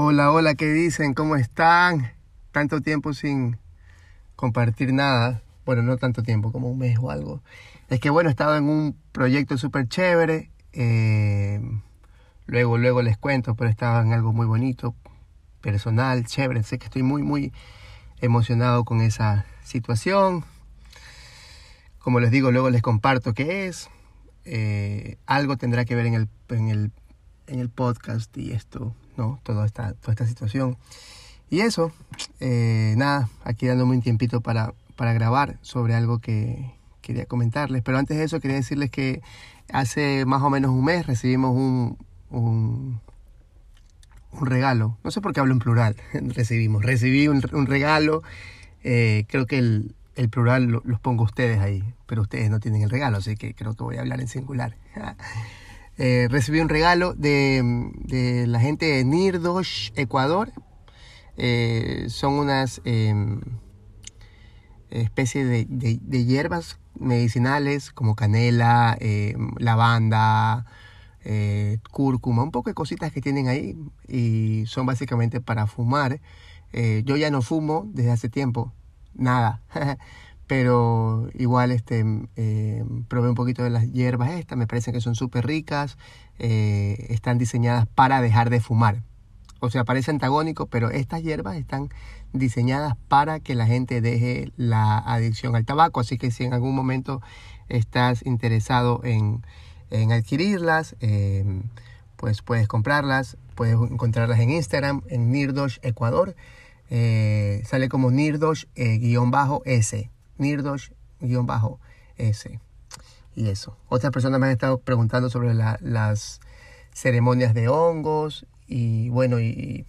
Hola, hola, ¿qué dicen? ¿Cómo están? Tanto tiempo sin compartir nada. Bueno, no tanto tiempo, como un mes o algo. Es que bueno, he estado en un proyecto súper chévere. Eh, luego, luego les cuento, pero estaba en algo muy bonito, personal, chévere. Sé que estoy muy, muy emocionado con esa situación. Como les digo, luego les comparto qué es. Eh, algo tendrá que ver en el, en el, en el podcast y esto ¿no? Toda esta, toda esta situación. Y eso, eh, nada, aquí dándome un tiempito para, para grabar sobre algo que quería comentarles. Pero antes de eso quería decirles que hace más o menos un mes recibimos un, un, regalo. No sé por qué hablo en plural, recibimos. Recibí un, regalo, eh, creo que el, el plural los pongo ustedes ahí, pero ustedes no tienen el regalo, así que creo que voy a hablar en singular. Eh, recibí un regalo de, la gente de Nirdosh, Ecuador. Eh, son unas em, especies de, hierbas medicinales como canela, em, lavanda, eh, cúrcuma, un poco de cositas que tienen ahí y son básicamente para fumar. yo ya no fumo desde hace tiempo, nada. pero igual este, eh, probé un poquito de las hierbas estas, me parecen que son súper ricas, eh, están diseñadas para dejar de fumar. O sea, parece antagónico, pero estas hierbas están diseñadas para que la gente deje la adicción al tabaco. Así que si en algún momento estás interesado en, adquirirlas, eh, pues puedes comprarlas, puedes encontrarlas en Instagram, en Nirdosh Ecuador. sale como Nirdosh-S. Nirdosh-S. Y eso. Otras personas me han estado preguntando sobre las ceremonias de hongos. Y bueno, y,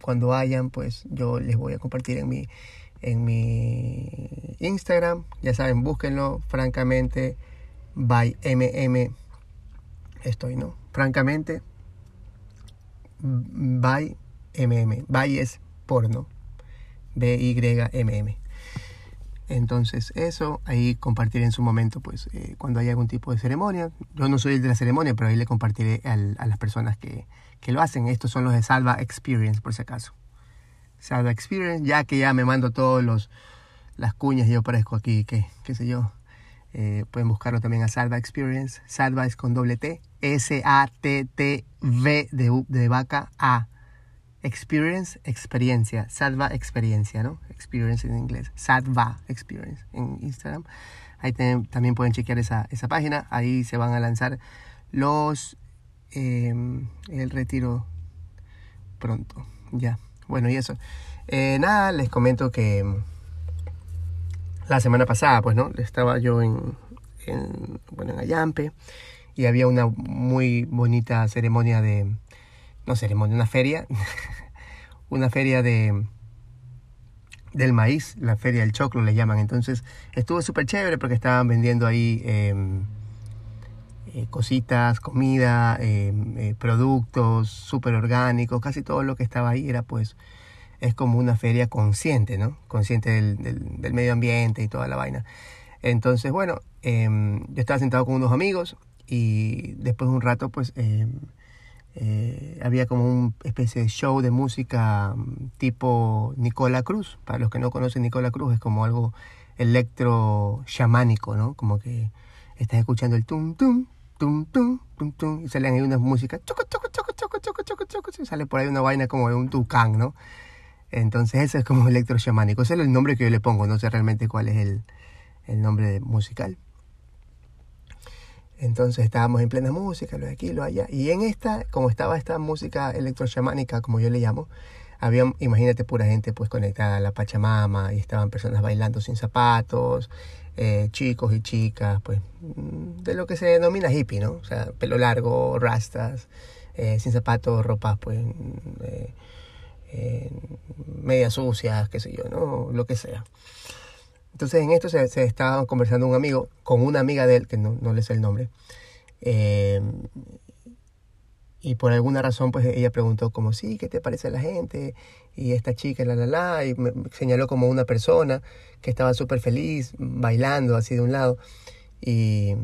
cuando hayan, pues yo les voy a compartir en mi, en mi Instagram. Ya saben, búsquenlo, francamente, by MM. Estoy, ¿no? Francamente, by MM. By es porno. B-Y-M-M. Entonces eso, ahí compartiré en su momento, pues eh, cuando haya algún tipo de ceremonia. Yo no soy el de la ceremonia, pero ahí le compartiré a las personas que, lo hacen. Estos son los de Salva Experience, por si acaso. Salva Experience, ya que ya me mando todos las cuñas, yo aparezco aquí, que, qué sé yo. Eh, pueden buscarlo también a Salva Experience. Salva es con doble T. S-A-T-T-V de vaca A. Experience, experiencia. Salva experiencia, ¿no? Experience en inglés. Sadva Experience en Instagram. Ahí también pueden chequear esa, esa, página. Ahí se van a lanzar los... Em, el retiro pronto. Ya. Bueno, y eso. Eh, nada, les comento que la semana pasada, pues, ¿no? Estaba yo en, en, bueno, en Ayampe y había una muy bonita ceremonia de, no ceremonia, una feria, una feria de del maíz, la feria del choclo le llaman. Entonces estuvo súper chévere porque estaban vendiendo ahí em, eh, cositas, comida, em, eh, productos súper orgánicos, casi todo lo que estaba ahí era pues, es como una feria consciente, ¿no? Consciente del, del, medio ambiente y toda la vaina. Entonces, bueno, em, yo estaba sentado con unos amigos y después de un rato pues eh, había como una especie de show de música mm, tipo Nicola Cruz. Para los que no conocen Nicola Cruz es como algo electro chamánico, ¿no? Como que estás escuchando el tum tum tum tum tum tum y salen ahí unas músicas choco choco choco choco choco choco choco y sale por ahí una vaina como de un tucán, ¿no? Entonces ese es como electro chamánico. Ese es el nombre que yo le pongo, no sé realmente cuál es el, el nombre musical. Entonces estábamos en plena música, lo de aquí, lo de allá. Y en esta, como estaba esta música electrochamánica, como yo le llamo, había, imagínate, pura gente pues conectada a la Pachamama y estaban personas bailando sin zapatos, eh, chicos y chicas, pues mm, de lo que se denomina hippie, ¿no? O sea, pelo largo, rastas, eh, sin zapatos, ropas pues eh, medias sucias, qué sé yo, ¿no? Lo que sea. Entonces en esto se, estaba conversando un amigo con una amiga de él, que no, no le sé el nombre, y por alguna razón, pues ella preguntó como, sí, ¿qué te parece la gente? Y esta chica, la, la, la, y me señaló como una persona que estaba súper feliz, bailando así de un lado. Y,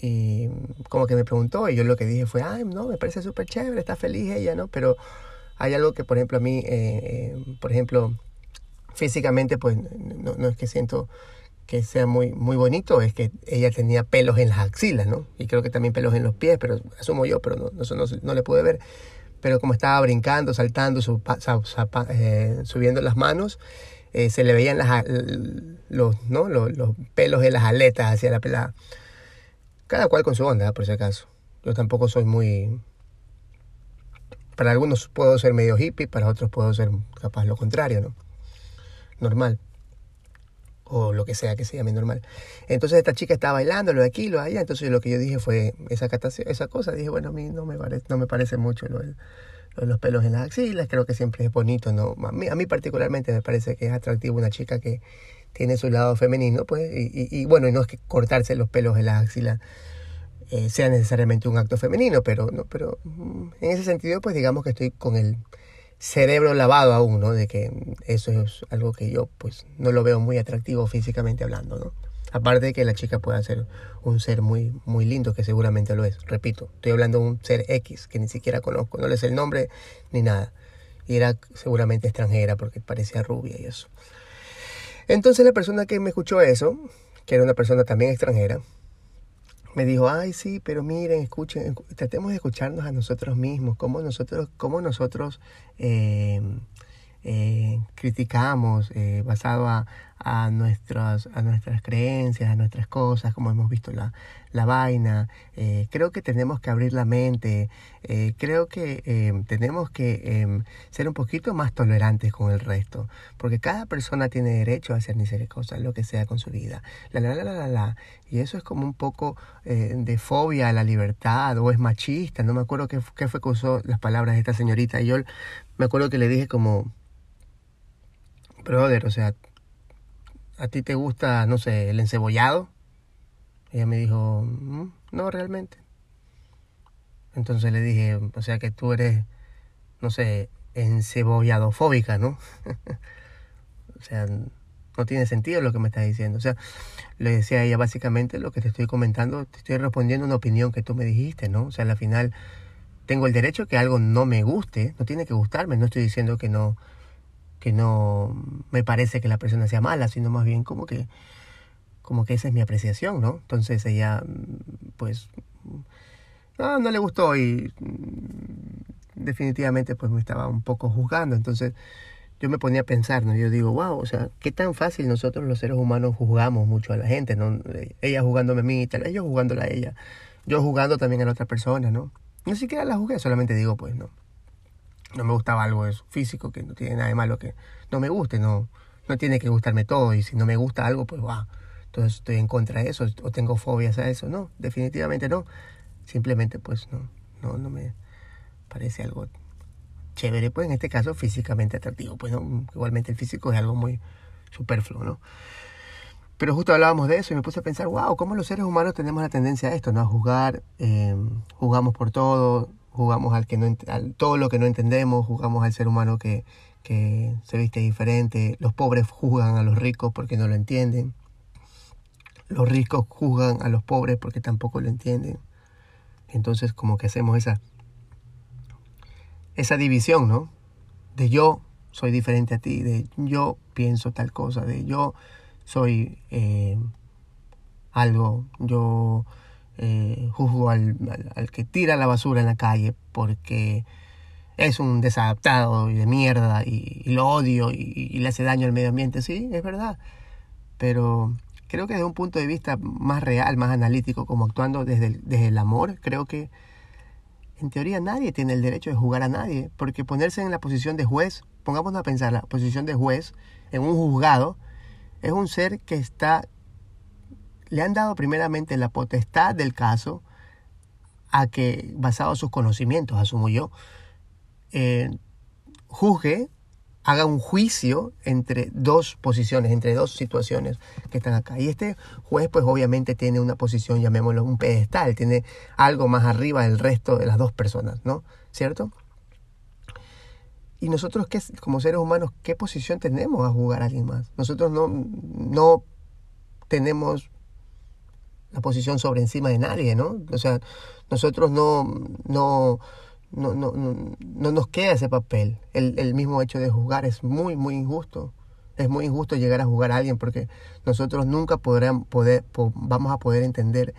y como que me preguntó, y yo lo que dije fue, ay, no, me parece súper chévere, está feliz ella, ¿no? Pero hay algo que, por ejemplo, a mí, eh, eh, por ejemplo, físicamente, pues no, no es que siento que sea muy, muy bonito es que ella tenía pelos en las axilas, ¿no? Y creo que también pelos en los pies, pero asumo yo, pero no, eso no, no le pude ver. Pero como estaba brincando, saltando, eh, subiendo las manos, eh, se le veían las, los, ¿no? Los, pelos de las aletas hacia la pelada. Cada cual con su onda, por si acaso. Yo tampoco soy muy... Para algunos puedo ser medio hippie, para otros puedo ser capaz lo contrario, ¿no? Normal o lo que sea que se llame normal. Entonces esta chica estaba bailando, lo de aquí, lo de allá, entonces lo que yo dije fue esa, esa cosa, dije, bueno, a mí no me parece, no me parece mucho lo, de los pelos en las axilas, creo que siempre es bonito, ¿no? A mí, a mí particularmente me parece que es atractivo una chica que tiene su lado femenino, pues, y, y, bueno, y no es que cortarse los pelos en las axilas eh, sea necesariamente un acto femenino, pero, no, pero mm, en ese sentido, pues digamos que estoy con el cerebro lavado aún, ¿no? De que eso es algo que yo pues no lo veo muy atractivo físicamente hablando, ¿no? Aparte de que la chica pueda ser un ser muy, muy lindo, que seguramente lo es. Repito, estoy hablando de un ser X que ni siquiera conozco, no le sé el nombre ni nada. Y era seguramente extranjera porque parecía rubia y eso. Entonces la persona que me escuchó eso, que era una persona también extranjera, me dijo, ay, sí, pero miren, escuchen, tratemos de escucharnos a nosotros mismos, cómo nosotros, cómo nosotros eh, criticamos eh, basado a, a, nuestras, a nuestras creencias, a nuestras cosas, como hemos visto la, la vaina. Eh, creo que tenemos que abrir la mente, eh, creo que tenemos que em, ser un poquito más tolerantes con el resto, porque cada persona tiene derecho a hacer cosas, lo que sea con su vida. La, la, la, la, la, Y eso es como un poco de fobia a la libertad o es machista. No me acuerdo qué, qué fue que usó las palabras de esta señorita. Y yo me acuerdo que le dije como brother, o sea, ¿a ti te gusta, no sé, el encebollado? Ella me dijo, mm, no, realmente. Entonces le dije, o sea que tú eres, no sé, encebollado-fóbica, ¿no? o sea, no tiene sentido lo que me estás diciendo. O sea, le decía a ella básicamente lo que te estoy comentando, te estoy respondiendo una opinión que tú me dijiste, ¿no? O sea, al final tengo el derecho que algo no me guste, no tiene que gustarme, no estoy diciendo que no, que no me parece que la persona sea mala, sino más bien como que, como que esa es mi apreciación, ¿no? Entonces ella, pues, no, no le gustó y mm, definitivamente pues me estaba un poco juzgando. Entonces yo me ponía a pensar, ¿no? Yo digo, wow, o sea, qué tan fácil nosotros los seres humanos juzgamos mucho a la gente, ¿no? Ella jugándome a mí, tal vez yo jugándola a ella, yo jugando también a la otra persona, ¿no? Ni siquiera la juzgué, solamente digo, pues, no no me gustaba algo de su físico, que no tiene nada de malo que no me guste, no, no tiene que gustarme todo y si no me gusta algo, pues va, entonces estoy en contra de eso o tengo fobias a eso, no, definitivamente no, simplemente pues no, no, no me parece algo chévere, pues en este caso físicamente atractivo, pues no, igualmente el físico es algo muy superfluo, ¿no? Pero justo hablábamos de eso y me puse a pensar, wow, cómo los seres humanos tenemos la tendencia a esto, ¿no? A juzgar, eh, jugamos por todo, jugamos al que no al, todo lo que no entendemos, jugamos al ser humano que, que se viste diferente, los pobres juzgan a los ricos porque no lo entienden, los ricos juzgan a los pobres porque tampoco lo entienden. Entonces como que hacemos esa, esa división, ¿no? De yo soy diferente a ti, de yo pienso tal cosa, de yo soy eh, algo, yo eh, juzgo al, al, que tira la basura en la calle porque es un desadaptado y de mierda y, lo odio y, le hace daño al medio ambiente. Sí, es verdad. Pero creo que desde un punto de vista más real, más analítico, como actuando desde el, desde el amor, creo que en teoría nadie tiene el derecho de jugar a nadie, porque ponerse en la posición de juez, pongámonos a pensar, la posición de juez en un juzgado, es un ser que está, le han dado primeramente la potestad del caso a que, basado en sus conocimientos, asumo yo, eh, juzgue haga un juicio entre dos posiciones, entre dos situaciones que están acá. Y este juez pues obviamente tiene una posición, llamémoslo un pedestal, tiene algo más arriba del resto de las dos personas, ¿no? ¿Cierto? Y nosotros ¿qué, como seres humanos, ¿qué posición tenemos a jugar a alguien más? Nosotros no, no tenemos la posición sobre encima de nadie, ¿no? O sea, nosotros no, no, no, no, no, nos queda ese papel. El, mismo hecho de juzgar es muy, muy injusto. Es muy injusto llegar a juzgar a alguien porque nosotros nunca podrán, poder, vamos a poder entender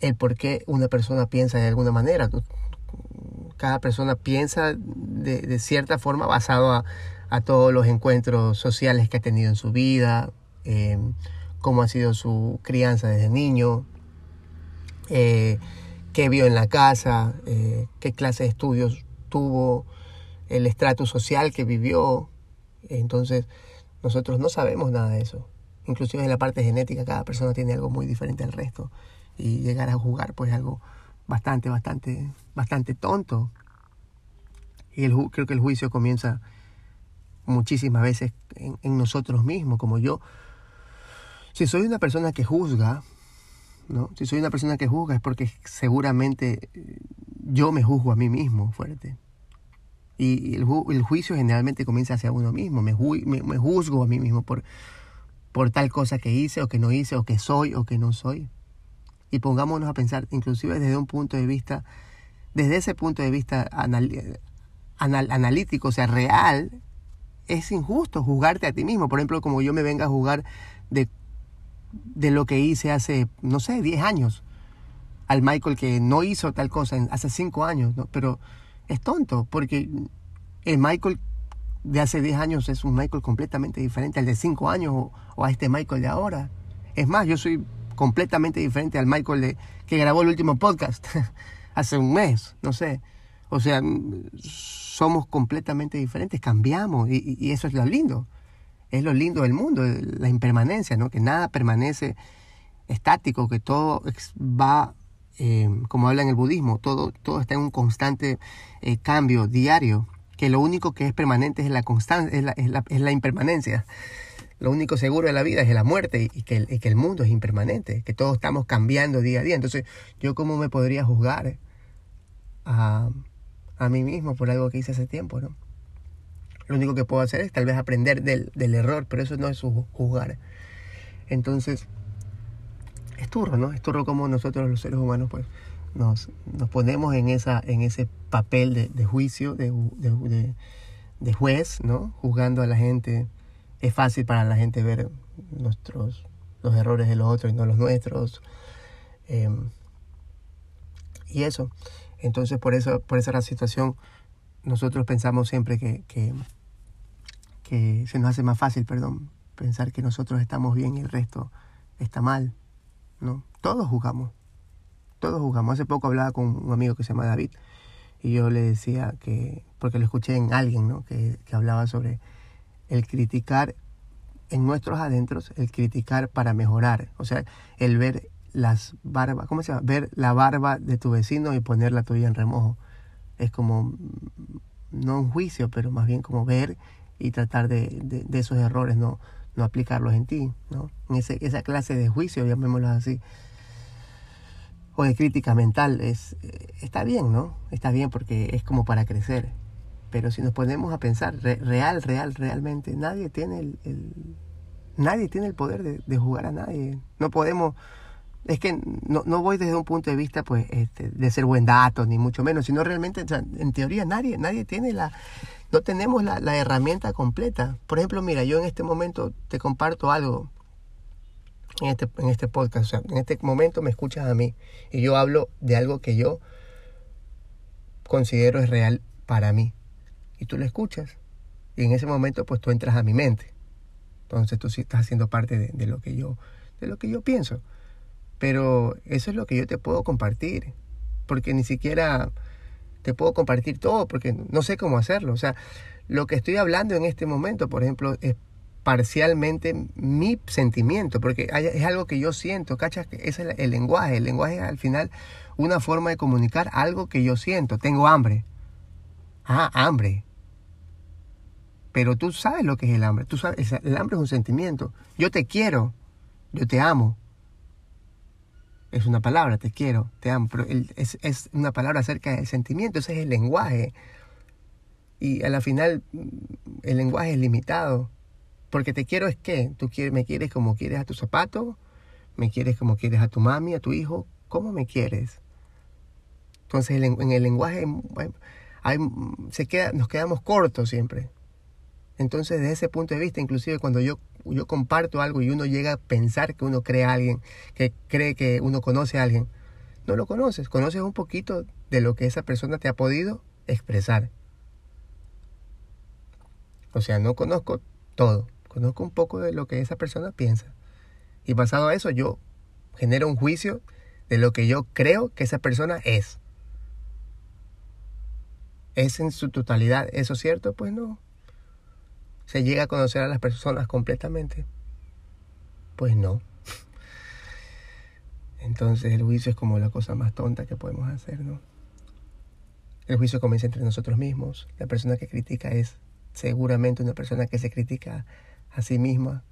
el por qué una persona piensa de alguna manera. Cada persona piensa de, cierta forma basado a, a, todos los encuentros sociales que ha tenido en su vida, eh, cómo ha sido su crianza desde niño. Eh, qué vio en la casa, eh, qué clase de estudios tuvo, el estrato social que vivió. Entonces, nosotros no sabemos nada de eso. Inclusive en la parte genética, cada persona tiene algo muy diferente al resto. Y llegar a jugar, pues, algo bastante, bastante, bastante tonto. Y el, creo que el juicio comienza muchísimas veces en, en nosotros mismos, como yo. Si soy una persona que juzga, si soy una persona que juzga es porque seguramente eh, yo me juzgo a mí mismo fuerte. Y el, juicio generalmente comienza hacia uno mismo. Me, me, juzgo a mí mismo por, por tal cosa que hice o que no hice o que soy o que no soy. Y pongámonos a pensar, inclusive desde un punto de vista, desde ese punto de vista analítico, o sea, real, es injusto juzgarte a ti mismo. Por ejemplo, como yo me venga a juzgar de de lo que hice hace, no sé, 10 años. Al Michael que no hizo tal cosa hace 5 años. Pero es tonto, porque el Michael de hace 10 años es un Michael completamente diferente al de 5 años o, a este Michael de ahora. Es más, yo soy completamente diferente al Michael de, que grabó el último podcast hace un mes, no sé. O sea, somos completamente diferentes, cambiamos y eso es lo lindo es lo lindo del mundo, la impermanencia, ¿no? que nada permanece estático, que todo va, eh, como habla en el budismo, todo, todo está en un constante eh, cambio diario, que lo único que es permanente es la, constancia, es la, es la, impermanencia. Lo único seguro de la vida es la muerte y que, el, que el mundo es impermanente, que todos estamos cambiando día a día. Entonces, ¿yo cómo me podría juzgar a, a mí mismo por algo que hice hace tiempo? ¿no? Lo único que puedo hacer es tal vez aprender del, del error, pero eso no es juzgar. Entonces, es turro, ¿no? Es turro como nosotros los seres humanos pues nos, nos ponemos en, esa, en ese papel de, de juicio, de, de, de, juez, ¿no? Juzgando a la gente. Es fácil para la gente ver nuestros, los errores de los otros y no los nuestros. Em, y eso. Entonces, por, eso, por esa situación, nosotros pensamos siempre que, que que se nos hace más fácil, perdón, pensar que nosotros estamos bien y el resto está mal. ¿no? Todos jugamos, todos jugamos. Hace poco hablaba con un amigo que se llama David y yo le decía que, porque lo escuché en alguien, ¿no? que, que hablaba sobre el criticar en nuestros adentros, el criticar para mejorar, o sea, el ver las barbas, ¿cómo se llama? Ver la barba de tu vecino y poner la tuya en remojo. Es como, no un juicio, pero más bien como ver y tratar de, de, esos errores no, no aplicarlos en ti, ¿no? En ese, esa clase de juicio, llamémoslo así, o de crítica mental, es, eh, está bien, ¿no? Está bien porque es como para crecer. Pero si nos ponemos a pensar, real, real, realmente, nadie tiene el, nadie tiene el poder de, de, jugar a nadie. No podemos, es que no, no voy desde un punto de vista pues este, de ser buen dato, ni mucho menos, sino realmente, en teoría, nadie, nadie tiene la, no tenemos la, herramienta completa. Por ejemplo, mira, yo en este momento te comparto algo en este, en este podcast. En este momento me escuchas a mí y yo hablo de algo que yo considero es real para mí. Y tú lo escuchas. Y en ese momento, pues tú entras a mi mente. Entonces tú sí estás haciendo parte de, de lo que yo, de lo que yo pienso. Pero eso es lo que yo te puedo compartir. porque ni siquiera te puedo compartir todo, porque no sé cómo hacerlo. O sea, lo que estoy hablando en este momento, por ejemplo, es parcialmente mi sentimiento, porque es algo que yo siento, ¿cachas? Es el, el lenguaje, el lenguaje es al final una forma de comunicar algo que yo siento. Tengo hambre. Ah, hambre. Pero tú sabes lo que es el hambre. Tú sabes, el hambre es un sentimiento. Yo te quiero. Yo te amo. Es una palabra, te quiero, te amo. Pero es, es una palabra acerca del sentimiento. Ese es el lenguaje. Y a la final, el lenguaje es limitado. Porque te quiero es que tú quieres, me quieres como quieres a tu zapato, me quieres como quieres a tu mami, a tu hijo. ¿Cómo me quieres? Entonces en el lenguaje hay, se queda, nos quedamos cortos siempre. Entonces, desde ese punto de vista, inclusive cuando yo, yo comparto algo y uno llega a pensar que uno cree a alguien, que cree que uno conoce a alguien, no lo conoces, conoces un poquito de lo que esa persona te ha podido expresar. O sea, no conozco todo, conozco un poco de lo que esa persona piensa. Y basado a eso, yo genero un juicio de lo que yo creo que esa persona es. ¿Es en su totalidad eso cierto? Pues no se llega a conocer a las personas completamente? Pues no. Entonces el juicio es como la cosa más tonta que podemos hacer, ¿no? El juicio comienza entre nosotros mismos. La persona que critica es seguramente una persona que se critica a sí misma,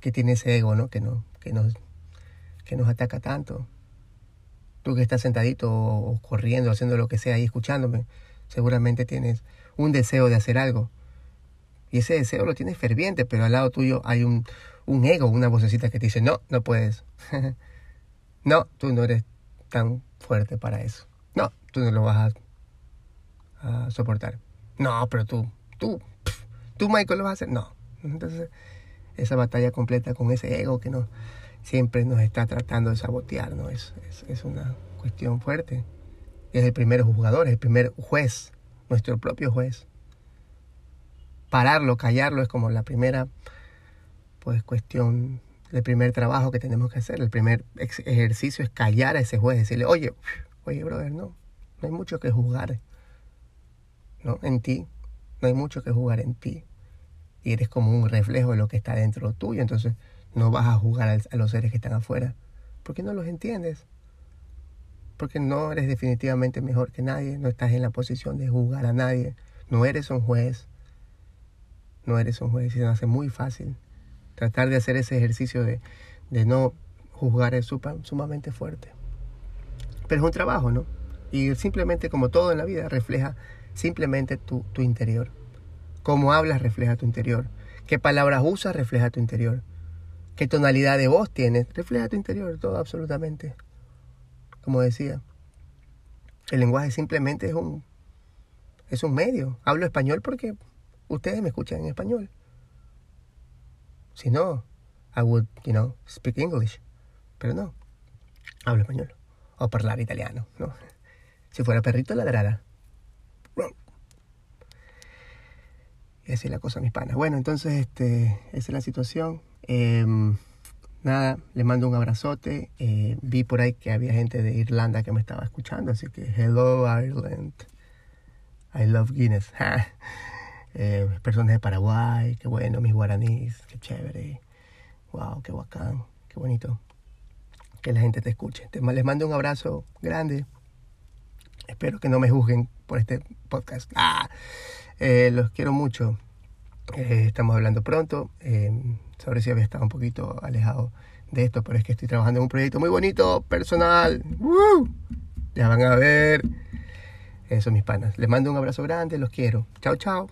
que tiene ese ego, ¿no? Que, no, que, nos, que nos ataca tanto. Tú que estás sentadito o corriendo, haciendo lo que sea y escuchándome, seguramente tienes un deseo de hacer algo y ese deseo lo tienes ferviente, pero al lado tuyo hay un, un ego, una vocecita que te dice, no, no puedes. no, tú no eres tan fuerte para eso. No, tú no lo vas a, soportar. No, pero tú, tú, tú Michael lo vas a hacer. No. Entonces, esa batalla completa con ese ego que no, siempre nos está tratando de sabotear, ¿no? Es, es, es una cuestión fuerte. Es el primer jugador, es el primer juez, nuestro propio juez pararlo, callarlo, es como la primera pues cuestión, el primer trabajo que tenemos que hacer, el primer ejercicio es callar a ese juez, decirle, oye, oye, brother, no, no hay mucho que juzgar, ¿no? En ti, no hay mucho que jugar en ti. Y eres como un reflejo de lo que está dentro tuyo, entonces no vas a jugar a los seres que están afuera, porque no los entiendes. Porque no eres definitivamente mejor que nadie, no estás en la posición de juzgar a nadie, no eres un juez, no eres un juez y se hace muy fácil. Tratar de hacer ese ejercicio de, de no juzgar es sumamente fuerte. Pero es un trabajo, ¿no? Y simplemente como todo en la vida refleja simplemente tu, tu interior. Cómo hablas refleja tu interior. Qué palabras usas refleja tu interior. Qué tonalidad de voz tienes refleja tu interior, todo absolutamente. Como decía, el lenguaje simplemente es un, es un medio. Hablo español porque ustedes me escuchan en español. Si no, I would, you know, speak English. Pero no, hablo español. O hablar italiano, ¿no? Si fuera perrito, ladrara. Y así es la cosa, mis panas. Bueno, entonces, este, esa es la situación. Em, nada, les mando un abrazote. Eh, vi por ahí que había gente de Irlanda que me estaba escuchando, así que hello Ireland. I love Guinness. eh, personas de Paraguay, qué bueno, mis guaraníes, qué chévere, wow, qué bacán, qué bonito que la gente te escuche. Les mando un abrazo grande. Espero que no me juzguen por este podcast. Ah, eh, los quiero mucho. Eh, estamos hablando pronto. Sobre si había estado un poquito alejado de esto, pero es que estoy trabajando en un proyecto muy bonito, personal. Ya van a ver. Eso, mis panas. Les mando un abrazo grande, los quiero. Chao, chao.